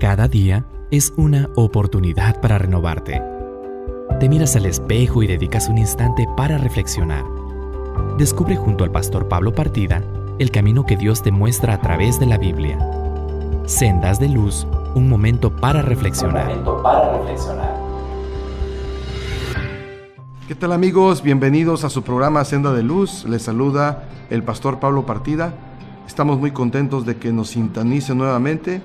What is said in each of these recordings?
Cada día es una oportunidad para renovarte. Te miras al espejo y dedicas un instante para reflexionar. Descubre junto al pastor Pablo Partida el camino que Dios te muestra a través de la Biblia. Sendas de luz, un momento para reflexionar. ¿Qué tal amigos? Bienvenidos a su programa Senda de Luz. Les saluda el pastor Pablo Partida. Estamos muy contentos de que nos sintonicen nuevamente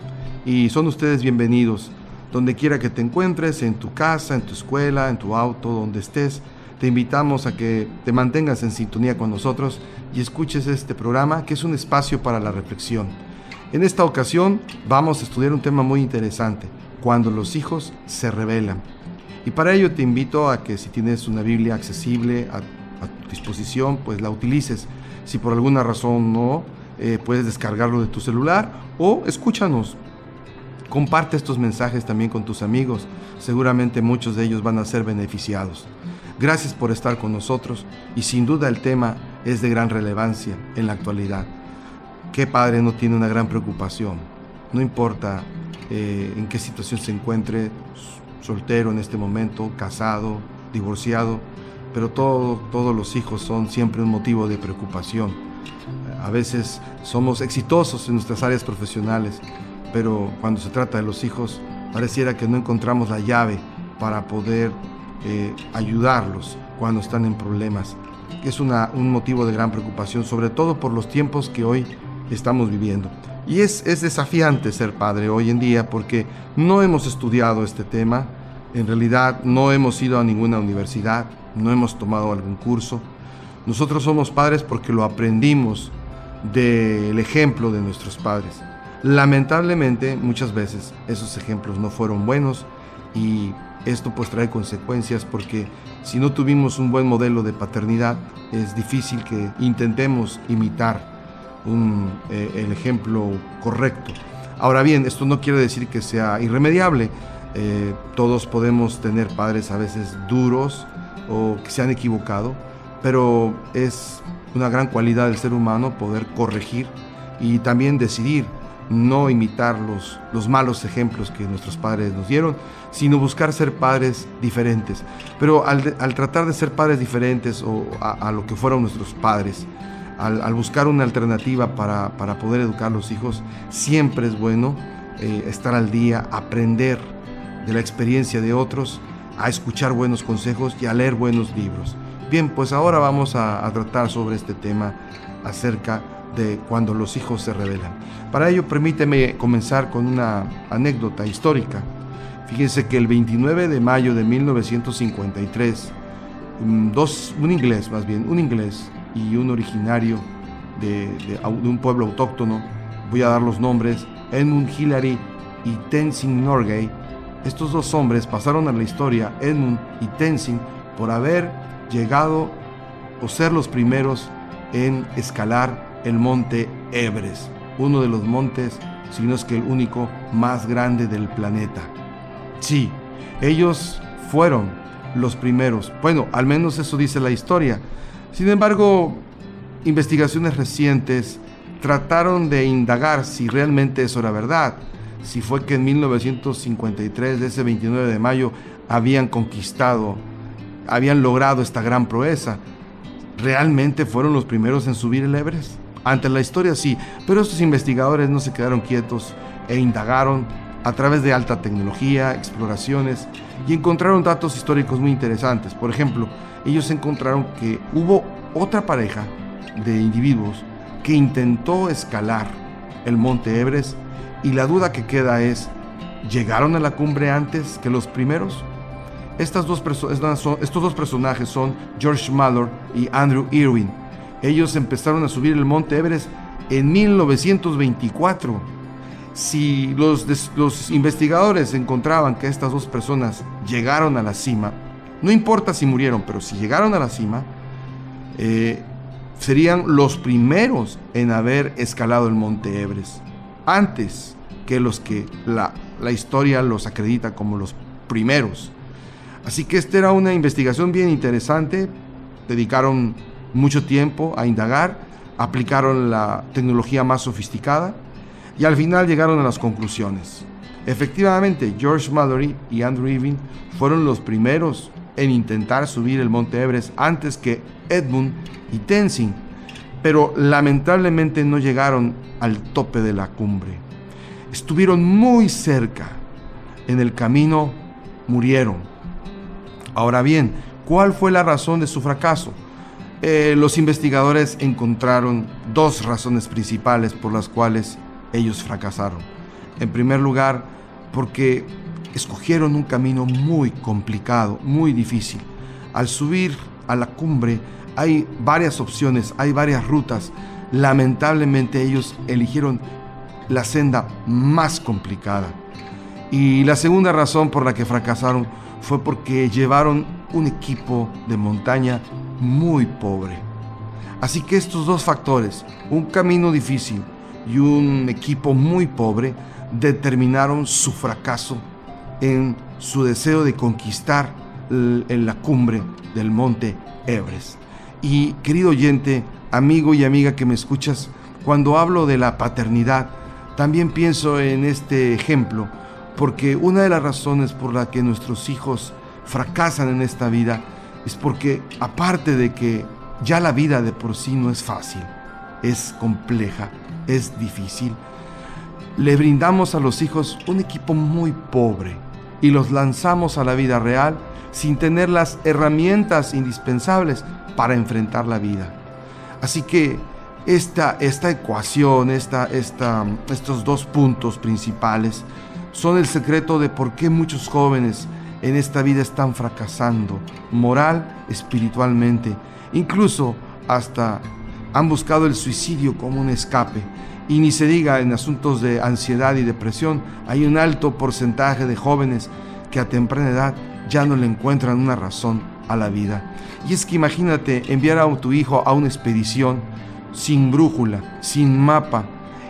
y son ustedes bienvenidos. Donde quiera que te encuentres, en tu casa, en tu escuela, en tu auto, donde estés, te invitamos a que te mantengas en sintonía con nosotros y escuches este programa que es un espacio para la reflexión. En esta ocasión vamos a estudiar un tema muy interesante, cuando los hijos se rebelan. Y para ello te invito a que si tienes una Biblia accesible a, tu disposición, pues la utilices. Si por alguna razón no, eh, puedes descargarlo de tu celular o escúchanos Comparte estos mensajes también con tus amigos. Seguramente muchos de ellos van a ser beneficiados. Gracias por estar con nosotros y sin duda el tema es de gran relevancia en la actualidad. ¿Qué padre no tiene una gran preocupación? No importa eh, en qué situación se encuentre, soltero en este momento, casado, divorciado, pero todos los hijos son siempre un motivo de preocupación. A veces somos exitosos en nuestras áreas profesionales, pero cuando se trata de los hijos, pareciera que no encontramos la llave para poder eh, ayudarlos cuando están en problemas. Es un motivo de gran preocupación, sobre todo por los tiempos que hoy estamos viviendo. Y es, es desafiante ser padre hoy en día porque no hemos estudiado este tema, en realidad no hemos ido a ninguna universidad, no hemos tomado algún curso. Nosotros somos padres porque lo aprendimos del ejemplo de nuestros padres. Lamentablemente, muchas veces esos ejemplos no fueron buenos y esto pues trae consecuencias porque si no tuvimos un buen modelo de paternidad, es difícil que intentemos imitar eh, el ejemplo correcto. Ahora bien, esto no quiere decir que sea irremediable. Eh, todos podemos tener padres a veces duros o que se han equivocado, pero es una gran cualidad del ser humano poder corregir y también decidir no imitar los, los malos ejemplos que nuestros padres nos dieron, sino buscar ser padres diferentes. Pero al, tratar de ser padres diferentes o a, lo que fueron nuestros padres, al, buscar una alternativa para, poder educar a los hijos, siempre es bueno eh, estar al día, aprender de la experiencia de otros, a escuchar buenos consejos y a leer buenos libros. Bien, pues ahora vamos a, a tratar sobre este tema acerca de cuando los hijos se rebelan. Para ello, permíteme comenzar con una anécdota histórica. Fíjense que el 29 de mayo de 1953, dos, un inglés más bien, un inglés y un originario de, un pueblo autóctono, voy a dar los nombres, Edmund Hillary y Tenzin Norgay, estos dos hombres pasaron a la historia, Edmund y Tenzin, por haber llegado o ser los primeros en escalar el monte Everest, uno de los montes, si no es que el único más grande del planeta. Sí, ellos fueron los primeros. Bueno, al menos eso dice la historia. Sin embargo, investigaciones recientes trataron de indagar si realmente eso era verdad. Si fue que en 1953, de ese 29 de mayo, habían conquistado, habían logrado esta gran proeza. ¿Realmente fueron los primeros en subir el Everest? Ante la historia sí, pero estos investigadores no se quedaron quietos e indagaron a través de alta tecnología, exploraciones y encontraron datos históricos muy interesantes. Por ejemplo, ellos encontraron que hubo otra pareja de individuos que intentó escalar el monte Everest y la duda que queda es, ¿llegaron a la cumbre antes que los primeros? Estos dos personajes son George Mallor y Andrew Irwin ellos empezaron a subir el monte Everest en 1924. Si los, los investigadores encontraban que estas dos personas llegaron a la cima, no importa si murieron, pero si llegaron a la cima, eh, serían los primeros en haber escalado el monte Everest, antes que los que la, la historia los acredita como los primeros. Así que esta era una investigación bien interesante, dedicaron mucho tiempo a indagar, aplicaron la tecnología más sofisticada y al final llegaron a las conclusiones. Efectivamente, George Mallory y Andrew Irving fueron los primeros en intentar subir el monte Everest antes que Edmund y Tenzing, pero lamentablemente no llegaron al tope de la cumbre. Estuvieron muy cerca. En el camino murieron. Ahora bien, ¿cuál fue la razón de su fracaso? Eh, los investigadores encontraron dos razones principales por las cuales ellos fracasaron. En primer lugar, porque escogieron un camino muy complicado, muy difícil. Al subir a la cumbre hay varias opciones, hay varias rutas. Lamentablemente ellos eligieron la senda más complicada. Y la segunda razón por la que fracasaron fue porque llevaron un equipo de montaña muy pobre. Así que estos dos factores, un camino difícil y un equipo muy pobre, determinaron su fracaso en su deseo de conquistar en la cumbre del monte Everest. Y querido oyente, amigo y amiga que me escuchas, cuando hablo de la paternidad, también pienso en este ejemplo, porque una de las razones por la que nuestros hijos fracasan en esta vida es porque aparte de que ya la vida de por sí no es fácil, es compleja, es difícil, le brindamos a los hijos un equipo muy pobre y los lanzamos a la vida real sin tener las herramientas indispensables para enfrentar la vida. Así que esta, esta ecuación, esta, esta, estos dos puntos principales son el secreto de por qué muchos jóvenes en esta vida están fracasando, moral, espiritualmente, incluso hasta han buscado el suicidio como un escape. Y ni se diga en asuntos de ansiedad y depresión, hay un alto porcentaje de jóvenes que a temprana edad ya no le encuentran una razón a la vida. Y es que imagínate enviar a tu hijo a una expedición sin brújula, sin mapa,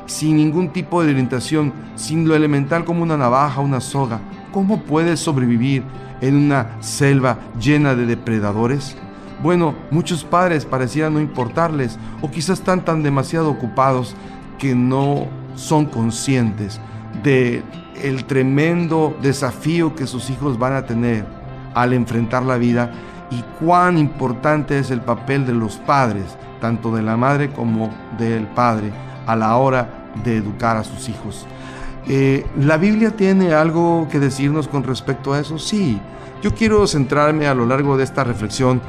sin ningún tipo de orientación, sin lo elemental como una navaja, una soga. ¿Cómo puedes sobrevivir en una selva llena de depredadores? Bueno, muchos padres parecieran no importarles o quizás están tan demasiado ocupados que no son conscientes de el tremendo desafío que sus hijos van a tener al enfrentar la vida y cuán importante es el papel de los padres, tanto de la madre como del padre, a la hora de educar a sus hijos. Eh, ¿La Biblia tiene algo que decirnos con respecto a eso? Sí. Yo quiero centrarme a lo largo de esta reflexión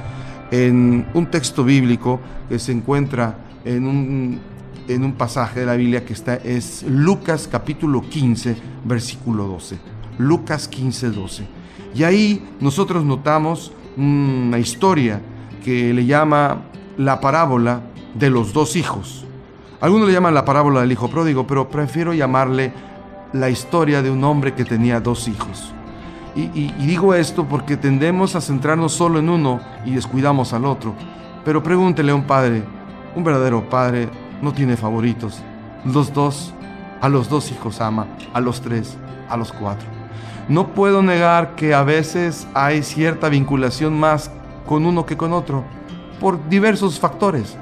en un texto bíblico que se encuentra en un, en un pasaje de la Biblia que está, es Lucas capítulo 15, versículo 12. Lucas 15, 12. Y ahí nosotros notamos una historia que le llama la parábola de los dos hijos. Algunos le llaman la parábola del hijo pródigo, pero prefiero llamarle la historia de un hombre que tenía dos hijos. Y, digo esto porque tendemos a centrarnos solo en uno y descuidamos al otro. Pero pregúntele a un padre, un verdadero padre no tiene favoritos. Los dos, a los dos hijos ama, a los tres, a los cuatro. No puedo negar que a veces hay cierta vinculación más con uno que con otro, por diversos factores,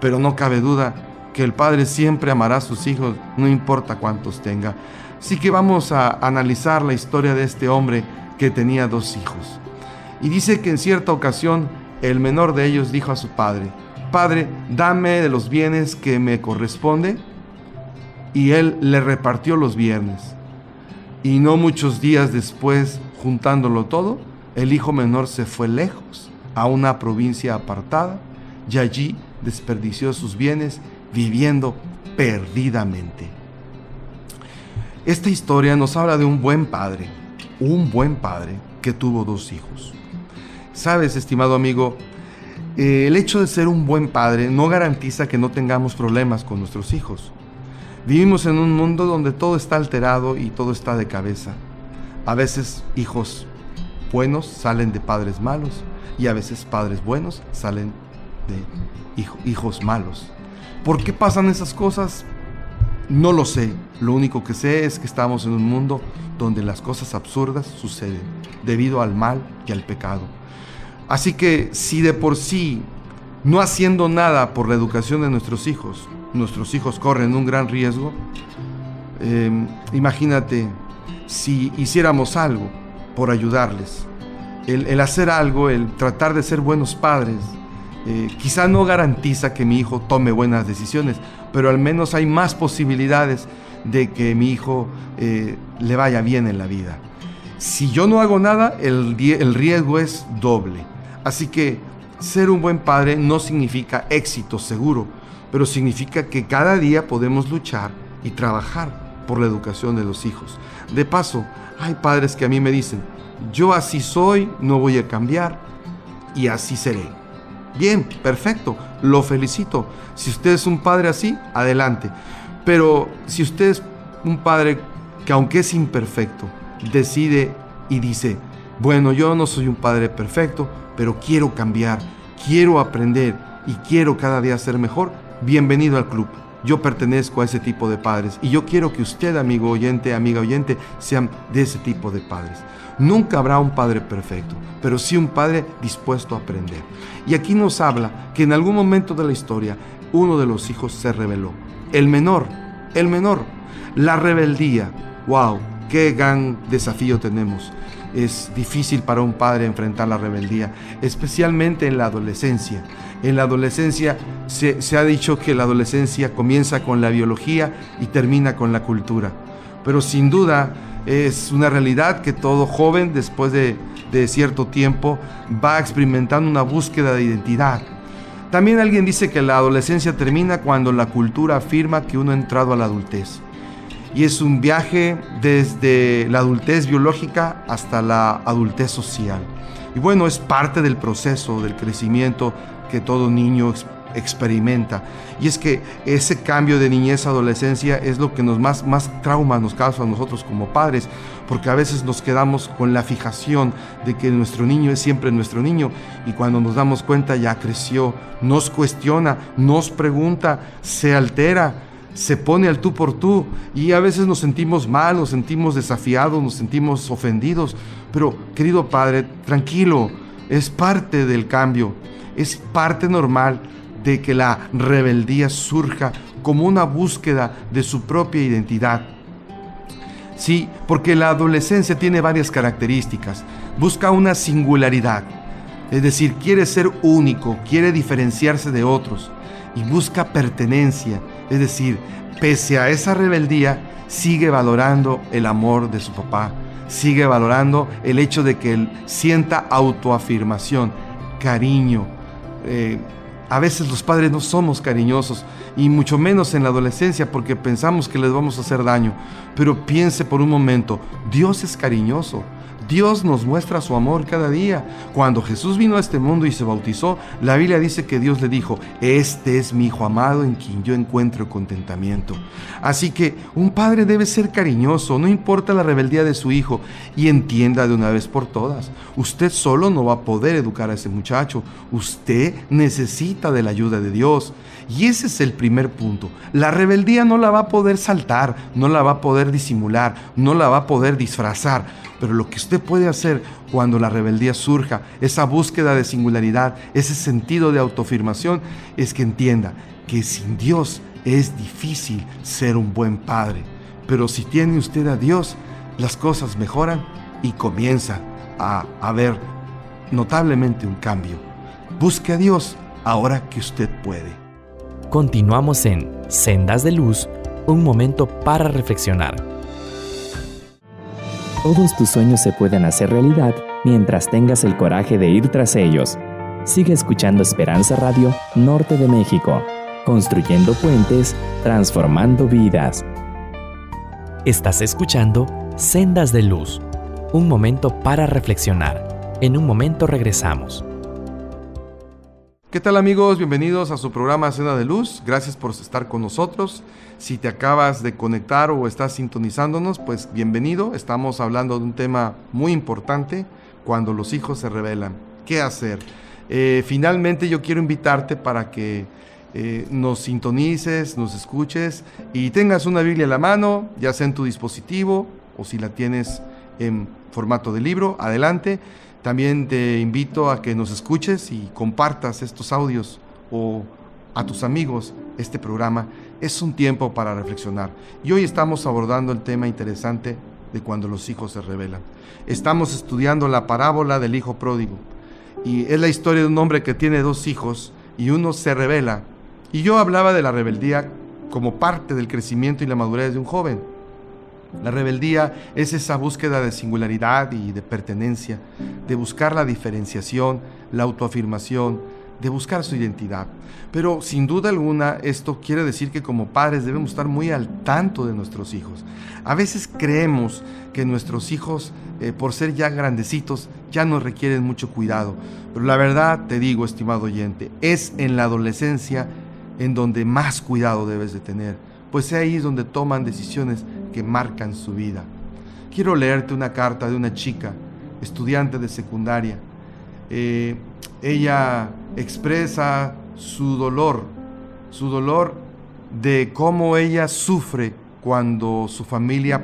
pero no cabe duda que el padre siempre amará a sus hijos, no importa cuántos tenga. Así que vamos a analizar la historia de este hombre que tenía dos hijos. Y dice que en cierta ocasión el menor de ellos dijo a su padre, Padre, dame de los bienes que me corresponde. Y él le repartió los bienes. Y no muchos días después, juntándolo todo, el hijo menor se fue lejos, a una provincia apartada, y allí desperdició sus bienes viviendo perdidamente. Esta historia nos habla de un buen padre, un buen padre que tuvo dos hijos. Sabes, estimado amigo, eh, el hecho de ser un buen padre no garantiza que no tengamos problemas con nuestros hijos. Vivimos en un mundo donde todo está alterado y todo está de cabeza. A veces hijos buenos salen de padres malos y a veces padres buenos salen de hijos malos. ¿Por qué pasan esas cosas? No lo sé. Lo único que sé es que estamos en un mundo donde las cosas absurdas suceden debido al mal y al pecado. Así que si de por sí, no haciendo nada por la educación de nuestros hijos, nuestros hijos corren un gran riesgo, em, imagínate si hiciéramos algo por ayudarles. El, hacer algo, el tratar de ser buenos padres, eh, quizá no garantiza que mi hijo tome buenas decisiones, pero al menos hay más posibilidades de que mi hijo eh, le vaya bien en la vida. Si yo no hago nada, el, el riesgo es doble. Así que ser un buen padre no significa éxito seguro, pero significa que cada día podemos luchar y trabajar por la educación de los hijos. De paso, hay padres que a mí me dicen, yo así soy, no voy a cambiar y así seré. Bien, perfecto, lo felicito. Si usted es un padre así, adelante. Pero si usted es un padre que aunque es imperfecto, decide y dice, bueno, yo no soy un padre perfecto, pero quiero cambiar, quiero aprender y quiero cada día ser mejor, bienvenido al club. Yo pertenezco a ese tipo de padres y yo quiero que usted, amigo oyente, amiga oyente, sean de ese tipo de padres. Nunca habrá un padre perfecto, pero sí un padre dispuesto a aprender. Y aquí nos habla que en algún momento de la historia uno de los hijos se rebeló. El menor, el menor. La rebeldía. ¡Wow! ¡Qué gran desafío tenemos! Es difícil para un padre enfrentar la rebeldía, especialmente en la adolescencia. En la adolescencia se, ha dicho que la adolescencia comienza con la biología y termina con la cultura. Pero sin duda es una realidad que todo joven después de, de cierto tiempo va experimentando una búsqueda de identidad. También alguien dice que la adolescencia termina cuando la cultura afirma que uno ha entrado a la adultez. Y es un viaje desde la adultez biológica hasta la adultez social. Y bueno, es parte del proceso del crecimiento que todo niño experimenta. Y es que ese cambio de niñez a adolescencia es lo que nos más, más trauma nos causa a nosotros como padres, porque a veces nos quedamos con la fijación de que nuestro niño es siempre nuestro niño y cuando nos damos cuenta ya creció, nos cuestiona, nos pregunta, se altera se pone al tú por tú y a veces nos sentimos mal, nos sentimos desafiados, nos sentimos ofendidos. Pero querido Padre, tranquilo, es parte del cambio, es parte normal de que la rebeldía surja como una búsqueda de su propia identidad. Sí, porque la adolescencia tiene varias características. Busca una singularidad, es decir, quiere ser único, quiere diferenciarse de otros y busca pertenencia, es decir, pese a esa rebeldía, sigue valorando el amor de su papá, sigue valorando el hecho de que él sienta autoafirmación, cariño, eh, a veces los padres no somos cariñosos y mucho menos en la adolescencia porque pensamos que les vamos a hacer daño. Pero piense por un momento, Dios es cariñoso. Dios nos muestra su amor cada día. Cuando Jesús vino a este mundo y se bautizó, la Biblia dice que Dios le dijo, este es mi Hijo amado en quien yo encuentro contentamiento. Así que un padre debe ser cariñoso, no importa la rebeldía de su hijo, y entienda de una vez por todas, usted solo no va a poder educar a ese muchacho, usted necesita de la ayuda de Dios. Y ese es el primer punto. La rebeldía no la va a poder saltar, no la va a poder disimular, no la va a poder disfrazar. Pero lo que usted puede hacer cuando la rebeldía surja, esa búsqueda de singularidad, ese sentido de autoafirmación, es que entienda que sin Dios es difícil ser un buen padre. Pero si tiene usted a Dios, las cosas mejoran y comienza a haber notablemente un cambio. Busque a Dios ahora que usted puede. Continuamos en Sendas de Luz, un momento para reflexionar. Todos tus sueños se pueden hacer realidad mientras tengas el coraje de ir tras ellos. Sigue escuchando Esperanza Radio Norte de México, construyendo puentes, transformando vidas. Estás escuchando Sendas de Luz, un momento para reflexionar. En un momento regresamos. ¿Qué tal amigos? Bienvenidos a su programa Senda de Luz. Gracias por estar con nosotros. Si te acabas de conectar o estás sintonizándonos, pues bienvenido. Estamos hablando de un tema muy importante, cuando los hijos se rebelan. ¿Qué hacer? Eh, finalmente yo quiero invitarte para que eh, nos sintonices, nos escuches y tengas una Biblia a la mano, ya sea en tu dispositivo o si la tienes en formato de libro, adelante también te invito a que nos escuches y compartas estos audios o a tus amigos este programa. Es un tiempo para reflexionar. Y hoy estamos abordando el tema interesante, de cuando los hijos se rebelan. Estamos estudiando la parábola del hijo pródigo y es la historia de un hombre que tiene dos hijos y uno se revela. Y yo hablaba de la rebeldía como parte del crecimiento y la madurez de un joven. La rebeldía es esa búsqueda de singularidad y de pertenencia, de buscar la diferenciación, la autoafirmación, de buscar su identidad. Pero sin duda alguna esto quiere decir que como padres debemos estar muy al tanto de nuestros hijos. A veces creemos que nuestros hijos, eh, por ser ya grandecitos, ya no requieren mucho cuidado. Pero la verdad, te digo, estimado oyente, es en la adolescencia en donde más cuidado debes de tener, pues ahí es donde toman decisiones que marcan su vida. Quiero leerte una carta de una chica, estudiante de secundaria. Eh, ella expresa su dolor, su dolor de cómo ella sufre cuando su familia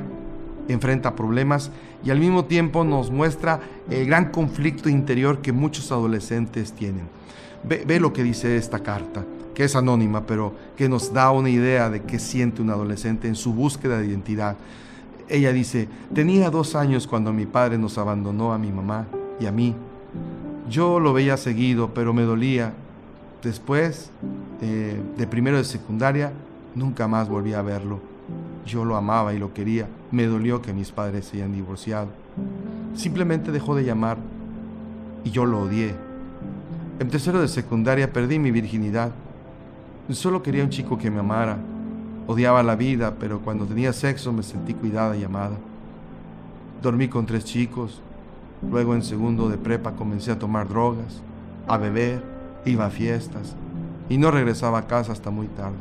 enfrenta problemas y al mismo tiempo nos muestra el gran conflicto interior que muchos adolescentes tienen. Ve, lo que dice esta carta, que es anónima, pero que nos da una idea de qué siente un adolescente en su búsqueda de identidad. Ella dice, tenía dos años cuando mi padre nos abandonó a mi mamá y a mí. Yo lo veía seguido, pero me dolía. Después eh, de primero de secundaria, nunca más volví a verlo. Yo lo amaba y lo quería. Me dolió que mis padres se hayan divorciado. Simplemente dejó de llamar y yo lo odié. En tercero de secundaria perdí mi virginidad. Solo quería un chico que me amara. Odiaba la vida, pero cuando tenía sexo me sentí cuidada y amada. Dormí con tres chicos, Luego en segundo de prepa comencé a tomar drogas, a beber, iba a fiestas y no regresaba a casa hasta muy tarde.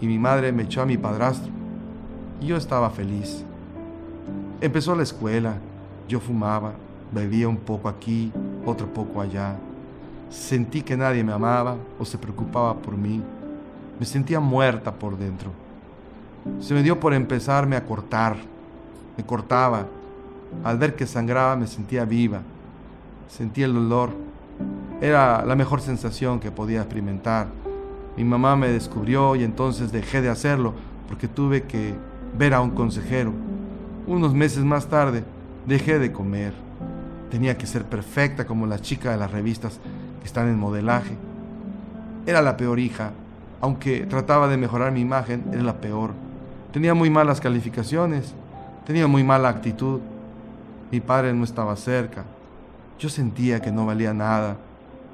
Y mi madre me echó a mi padrastro y yo estaba feliz. Empezó la escuela, yo fumaba, bebía un poco aquí, otro poco allá. Sentí que nadie me amaba o se preocupaba por mí. Me sentía muerta por dentro. Se me dio por empezarme a cortar. Me cortaba al ver que sangraba me sentía viva, sentía el dolor. Era la mejor sensación que podía experimentar. Mi mamá me descubrió y entonces dejé de hacerlo porque tuve que ver a un consejero. Unos meses más tarde dejé de comer. Tenía que ser perfecta como las chicas de las revistas que están en modelaje. Era la peor hija. Aunque trataba de mejorar mi imagen, era la peor. Tenía muy malas calificaciones, tenía muy mala actitud. Mi padre no estaba cerca. Yo sentía que no valía nada,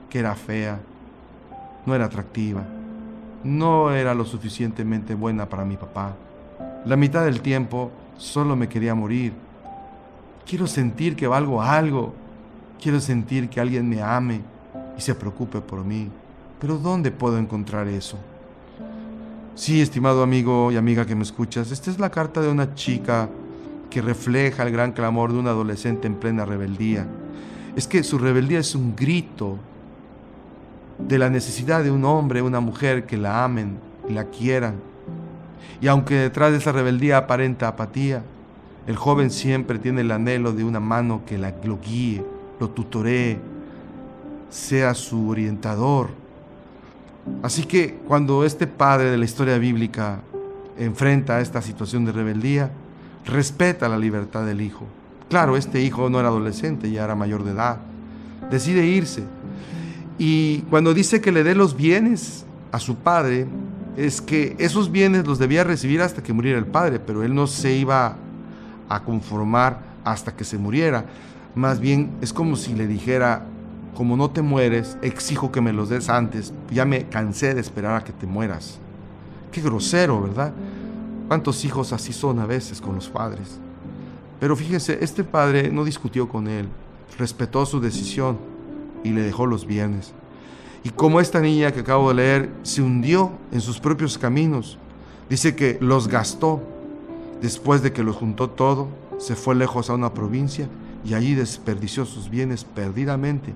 que era fea, no era atractiva, no era lo suficientemente buena para mi papá. La mitad del tiempo solo me quería morir. Quiero sentir que valgo algo. Quiero sentir que alguien me ame y se preocupe por mí. Pero ¿dónde puedo encontrar eso? Sí, estimado amigo y amiga que me escuchas, esta es la carta de una chica que refleja el gran clamor de un adolescente en plena rebeldía. Es que su rebeldía es un grito de la necesidad de un hombre, una mujer que la amen y la quieran. Y aunque detrás de esa rebeldía aparenta apatía, el joven siempre tiene el anhelo de una mano que la, lo guíe, lo tutoree, sea su orientador. Así que cuando este padre de la historia bíblica enfrenta esta situación de rebeldía, respeta la libertad del hijo. Claro, este hijo no era adolescente, ya era mayor de edad. Decide irse. Y cuando dice que le dé los bienes a su padre, es que esos bienes los debía recibir hasta que muriera el padre, pero él no se iba a conformar hasta que se muriera. Más bien es como si le dijera, como no te mueres, exijo que me los des antes, ya me cansé de esperar a que te mueras. Qué grosero, ¿verdad? ¿Cuántos hijos así son a veces con los padres? Pero fíjense, este padre no discutió con él, respetó su decisión y le dejó los bienes. Y como esta niña que acabo de leer se hundió en sus propios caminos, dice que los gastó. Después de que los juntó todo, se fue lejos a una provincia y allí desperdició sus bienes perdidamente.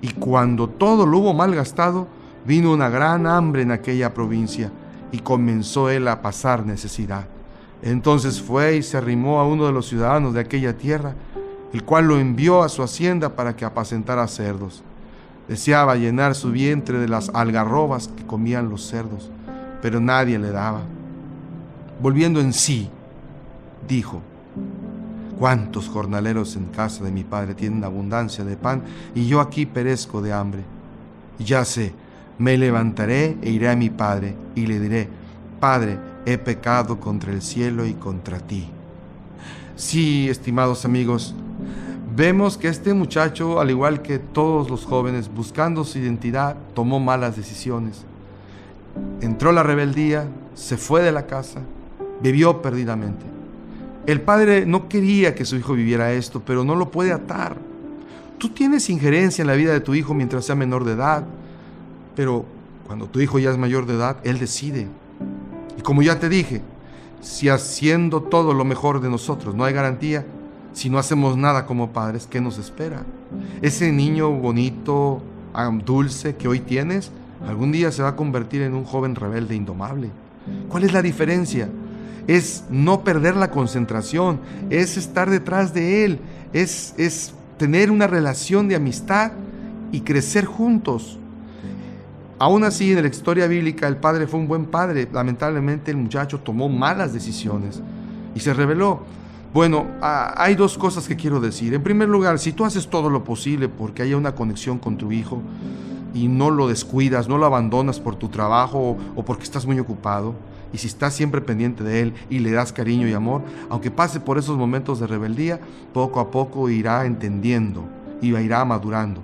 Y cuando todo lo hubo mal gastado, vino una gran hambre en aquella provincia y comenzó él a pasar necesidad. Entonces fue y se arrimó a uno de los ciudadanos de aquella tierra, el cual lo envió a su hacienda para que apacentara cerdos. Deseaba llenar su vientre de las algarrobas que comían los cerdos, pero nadie le daba. Volviendo en sí, dijo, ¿Cuántos jornaleros en casa de mi padre tienen abundancia de pan y yo aquí perezco de hambre? Ya sé, me levantaré e iré a mi padre y le diré, Padre, he pecado contra el cielo y contra ti. Sí, estimados amigos, vemos que este muchacho, al igual que todos los jóvenes, buscando su identidad, tomó malas decisiones. Entró la rebeldía, se fue de la casa, vivió perdidamente. El padre no quería que su hijo viviera esto, pero no lo puede atar. Tú tienes injerencia en la vida de tu hijo mientras sea menor de edad, pero cuando tu hijo ya es mayor de edad, él decide. Y como ya te dije, si haciendo todo lo mejor de nosotros no hay garantía, si no hacemos nada como padres, ¿qué nos espera? Ese niño bonito, dulce que hoy tienes, algún día se va a convertir en un joven rebelde indomable. ¿Cuál es la diferencia? Es no perder la concentración, es estar detrás de Él, es, es tener una relación de amistad y crecer juntos. Aún así, en la historia bíblica, el padre fue un buen padre. Lamentablemente, el muchacho tomó malas decisiones y se rebeló. Bueno, hay dos cosas que quiero decir. En primer lugar, si tú haces todo lo posible porque haya una conexión con tu hijo y no lo descuidas, no lo abandonas por tu trabajo o porque estás muy ocupado, y si estás siempre pendiente de Él y le das cariño y amor, aunque pase por esos momentos de rebeldía, poco a poco irá entendiendo y irá madurando.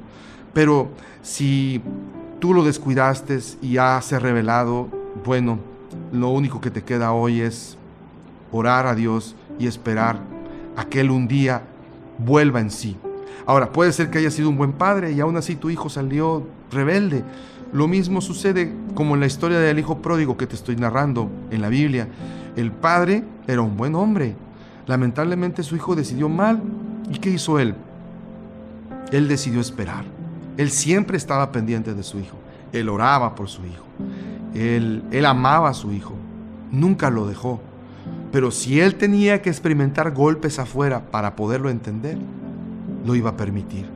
Pero si tú lo descuidaste y ya se ha revelado, bueno, lo único que te queda hoy es orar a Dios y esperar a que Él un día vuelva en sí. Ahora, puede ser que haya sido un buen padre y aún así tu hijo salió rebelde. Lo mismo sucede como en la historia del hijo pródigo que te estoy narrando en la Biblia. El padre era un buen hombre. Lamentablemente su hijo decidió mal. ¿Y qué hizo él? Él decidió esperar. Él siempre estaba pendiente de su hijo. Él oraba por su hijo. Él, él amaba a su hijo. Nunca lo dejó. Pero si él tenía que experimentar golpes afuera para poderlo entender, lo iba a permitir.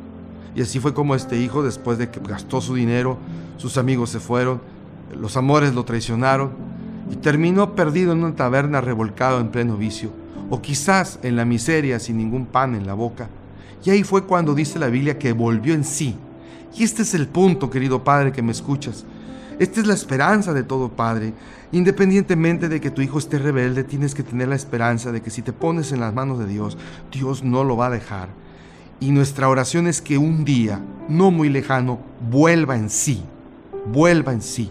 Y así fue como este hijo, después de que gastó su dinero, sus amigos se fueron, los amores lo traicionaron y terminó perdido en una taberna revolcado en pleno vicio, o quizás en la miseria sin ningún pan en la boca. Y ahí fue cuando dice la Biblia que volvió en sí. Y este es el punto, querido Padre, que me escuchas. Esta es la esperanza de todo Padre. Independientemente de que tu hijo esté rebelde, tienes que tener la esperanza de que si te pones en las manos de Dios, Dios no lo va a dejar. Y nuestra oración es que un día, no muy lejano, vuelva en sí vuelva en sí.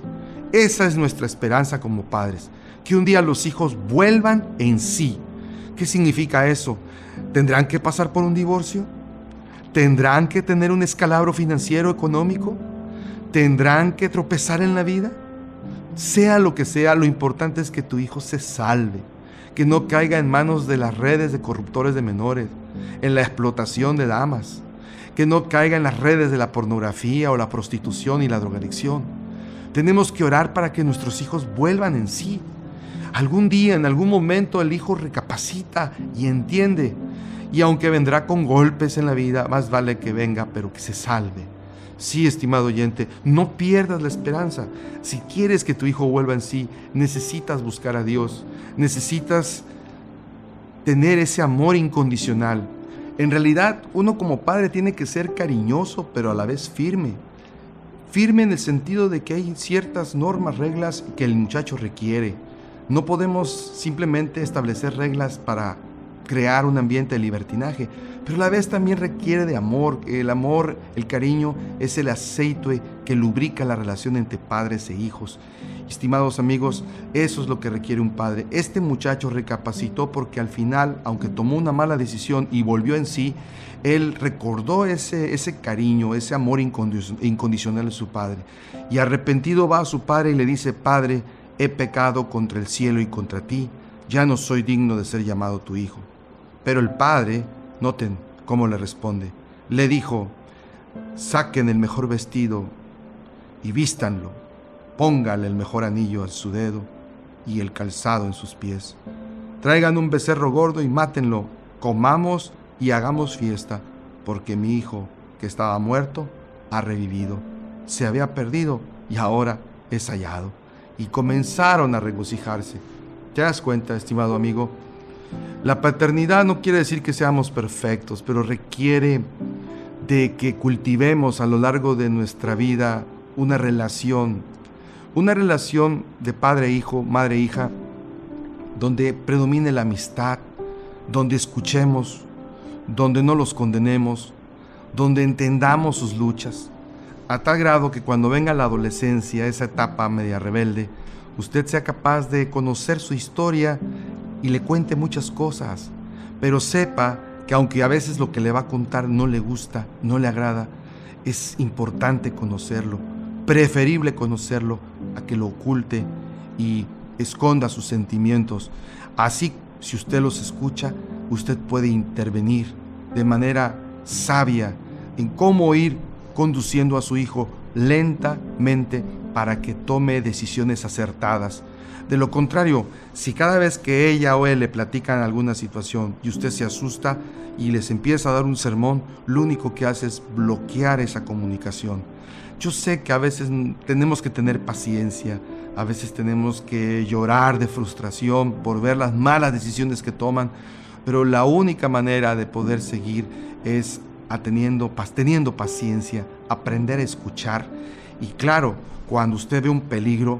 Esa es nuestra esperanza como padres, que un día los hijos vuelvan en sí. ¿Qué significa eso? ¿Tendrán que pasar por un divorcio? ¿Tendrán que tener un escalabro financiero económico? ¿Tendrán que tropezar en la vida? Sea lo que sea, lo importante es que tu hijo se salve, que no caiga en manos de las redes de corruptores de menores, en la explotación de damas, que no caiga en las redes de la pornografía o la prostitución y la drogadicción. Tenemos que orar para que nuestros hijos vuelvan en sí. Algún día, en algún momento, el hijo recapacita y entiende. Y aunque vendrá con golpes en la vida, más vale que venga, pero que se salve. Sí, estimado oyente, no pierdas la esperanza. Si quieres que tu hijo vuelva en sí, necesitas buscar a Dios. Necesitas tener ese amor incondicional en realidad, uno como padre tiene que ser cariñoso, pero a la vez firme. Firme en el sentido de que hay ciertas normas, reglas que el muchacho requiere. No podemos simplemente establecer reglas para crear un ambiente de libertinaje, pero a la vez también requiere de amor. El amor, el cariño es el aceite que lubrica la relación entre padres e hijos. Estimados amigos, eso es lo que requiere un padre. Este muchacho recapacitó porque al final, aunque tomó una mala decisión y volvió en sí, él recordó ese, ese cariño, ese amor incondicional de su padre. Y arrepentido va a su padre y le dice, Padre, he pecado contra el cielo y contra ti, ya no soy digno de ser llamado tu hijo. Pero el padre, noten cómo le responde, le dijo, saquen el mejor vestido y vístanlo Póngale el mejor anillo a su dedo y el calzado en sus pies. Traigan un becerro gordo y mátenlo. Comamos y hagamos fiesta, porque mi hijo, que estaba muerto, ha revivido. Se había perdido y ahora es hallado. Y comenzaron a regocijarse. ¿Te das cuenta, estimado amigo? La paternidad no quiere decir que seamos perfectos, pero requiere de que cultivemos a lo largo de nuestra vida una relación, una relación de padre-hijo, madre-hija, donde predomine la amistad, donde escuchemos, donde no los condenemos, donde entendamos sus luchas, a tal grado que cuando venga la adolescencia, esa etapa media rebelde, usted sea capaz de conocer su historia y le cuente muchas cosas, pero sepa que aunque a veces lo que le va a contar no le gusta, no le agrada, es importante conocerlo, preferible conocerlo a que lo oculte y esconda sus sentimientos. Así, si usted los escucha, usted puede intervenir de manera sabia en cómo ir conduciendo a su hijo lentamente para que tome decisiones acertadas. De lo contrario, si cada vez que ella o él le platican alguna situación y usted se asusta y les empieza a dar un sermón, lo único que hace es bloquear esa comunicación. Yo sé que a veces tenemos que tener paciencia, a veces tenemos que llorar de frustración por ver las malas decisiones que toman, pero la única manera de poder seguir es teniendo, teniendo paciencia, aprender a escuchar y claro, cuando usted ve un peligro,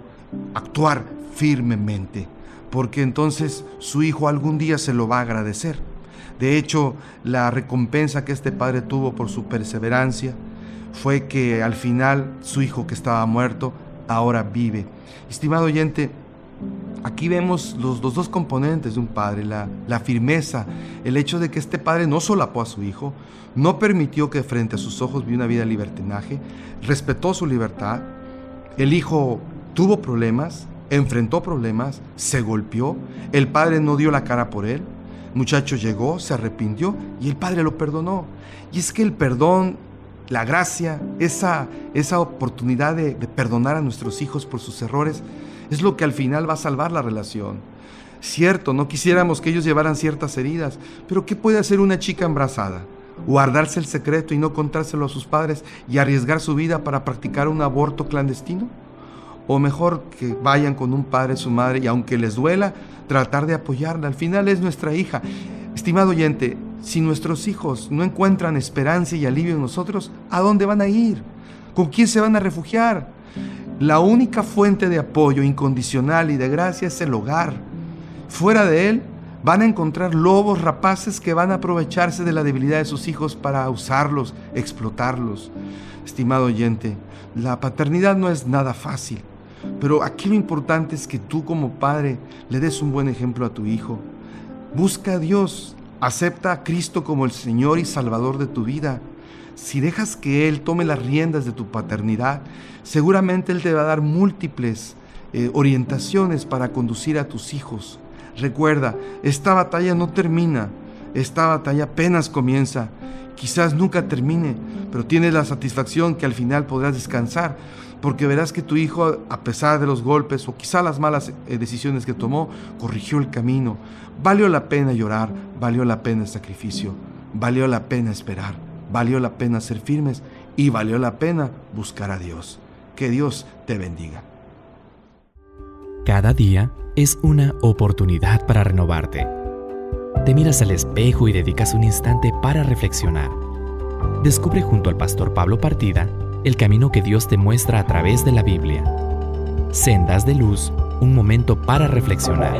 actuar firmemente, porque entonces su hijo algún día se lo va a agradecer. De hecho, la recompensa que este padre tuvo por su perseverancia fue que al final su hijo que estaba muerto ahora vive. Estimado oyente, aquí vemos los, dos componentes de un padre, la, firmeza, el hecho de que este padre no solapó a su hijo, no permitió que frente a sus ojos viera una vida de libertinaje, respetó su libertad, el hijo tuvo problemas, enfrentó problemas, se golpeó, el padre no dio la cara por él, el muchacho llegó, se arrepintió y el padre lo perdonó. Y es que el perdón, la gracia, esa, esa oportunidad de, de perdonar a nuestros hijos por sus errores, es lo que al final va a salvar la relación. Cierto, no quisiéramos que ellos llevaran ciertas heridas, pero ¿qué puede hacer una chica embarazada? guardarse el secreto y no contárselo a sus padres y arriesgar su vida para practicar un aborto clandestino? O mejor que vayan con un padre, su madre, y aunque les duela, tratar de apoyarla. Al final es nuestra hija. Estimado oyente, si nuestros hijos no encuentran esperanza y alivio en nosotros, ¿a dónde van a ir? ¿Con quién se van a refugiar? La única fuente de apoyo incondicional y de gracia es el hogar. Fuera de él, van a encontrar lobos rapaces que van a aprovecharse de la debilidad de sus hijos para usarlos, explotarlos. Estimado oyente, la paternidad no es nada fácil, pero aquí lo importante es que tú como padre le des un buen ejemplo a tu hijo. Busca a Dios, acepta a Cristo como el Señor y Salvador de tu vida. Si dejas que Él tome las riendas de tu paternidad, seguramente Él te va a dar múltiples eh, orientaciones para conducir a tus hijos. Recuerda, esta batalla no termina, esta batalla apenas comienza. Quizás nunca termine, pero tienes la satisfacción que al final podrás descansar, porque verás que tu hijo, a pesar de los golpes o quizá las malas eh, decisiones que tomó, corrigió el camino. Valió la pena llorar, valió la pena el sacrificio, valió la pena esperar, valió la pena ser firmes y valió la pena buscar a Dios. Que Dios te bendiga. Cada día es una oportunidad para renovarte. Te miras al espejo y dedicas un instante para reflexionar. Descubre junto al pastor Pablo Partida el camino que Dios te muestra a través de la Biblia. Sendas de luz, un momento para reflexionar.